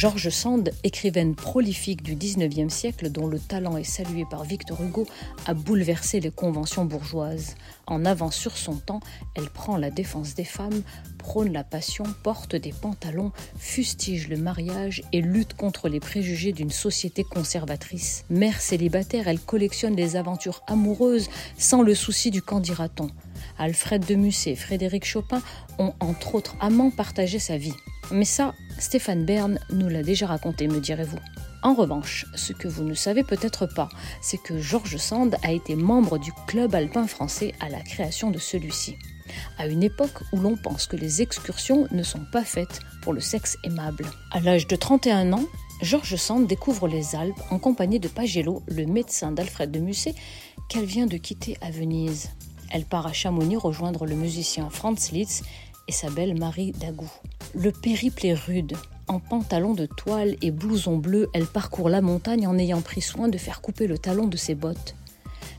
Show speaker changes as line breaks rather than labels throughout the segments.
George Sand, écrivaine prolifique du XIXe siècle dont le talent est salué par Victor Hugo, a bouleversé les conventions bourgeoises. En avance sur son temps, elle prend la défense des femmes, prône la passion, porte des pantalons, fustige le mariage et lutte contre les préjugés d'une société conservatrice. Mère célibataire, elle collectionne les aventures amoureuses sans le souci du qu'en. Alfred de Musset et Frédéric Chopin ont entre autres amants partagé sa vie. Mais ça, Stéphane Bern nous l'a déjà raconté, me direz-vous. En revanche, ce que vous ne savez peut-être pas, c'est que Georges Sand a été membre du Club alpin français à la création de celui-ci. À une époque où l'on pense que les excursions ne sont pas faites pour le sexe aimable. À l'âge de 31 ans, Georges Sand découvre les Alpes en compagnie de Pagello, le médecin d'Alfred de Musset, qu'elle vient de quitter à Venise. Elle part à Chamonix rejoindre le musicien Franz Liszt et sa belle Marie Dagou. Le périple est rude. En pantalon de toile et blouson bleu, elle parcourt la montagne en ayant pris soin de faire couper le talon de ses bottes.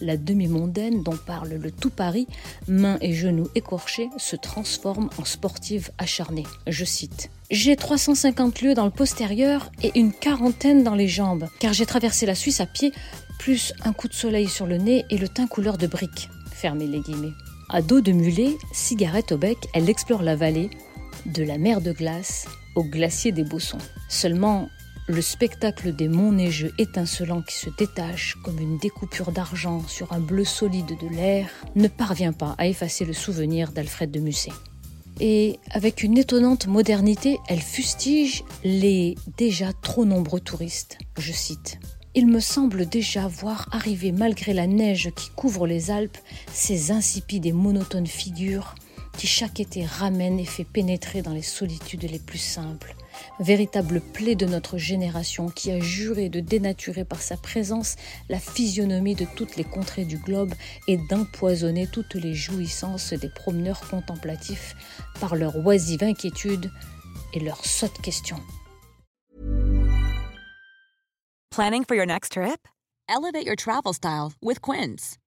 La demi-mondaine dont parle le tout Paris, mains et genoux écorchés, se transforme en sportive acharnée. Je cite J'ai 350 lieues dans le postérieur et une quarantaine dans les jambes, car j'ai traversé la Suisse à pied, plus un coup de soleil sur le nez et le teint couleur de brique. Fermez les guillemets. À dos de mulet, cigarette au bec, elle explore la vallée, de la mer de glace au glacier des Bossons. Seulement, le spectacle des monts neigeux étincelants qui se détachent comme une découpure d'argent sur un bleu solide de l'air ne parvient pas à effacer le souvenir d'Alfred de Musset. Et avec une étonnante modernité, elle fustige les déjà trop nombreux touristes. Je cite il me semble déjà voir arriver malgré la neige qui couvre les Alpes ces insipides et monotones figures qui chaque été ramènent et fait pénétrer dans les solitudes les plus simples. Véritable plaie de notre génération qui a juré de dénaturer par sa présence la physionomie de toutes les contrées du globe et d'empoisonner toutes les jouissances des promeneurs contemplatifs par leur oisive inquiétude et leurs sottes questions.
Planning for your next trip?
Elevate your travel style with Quince.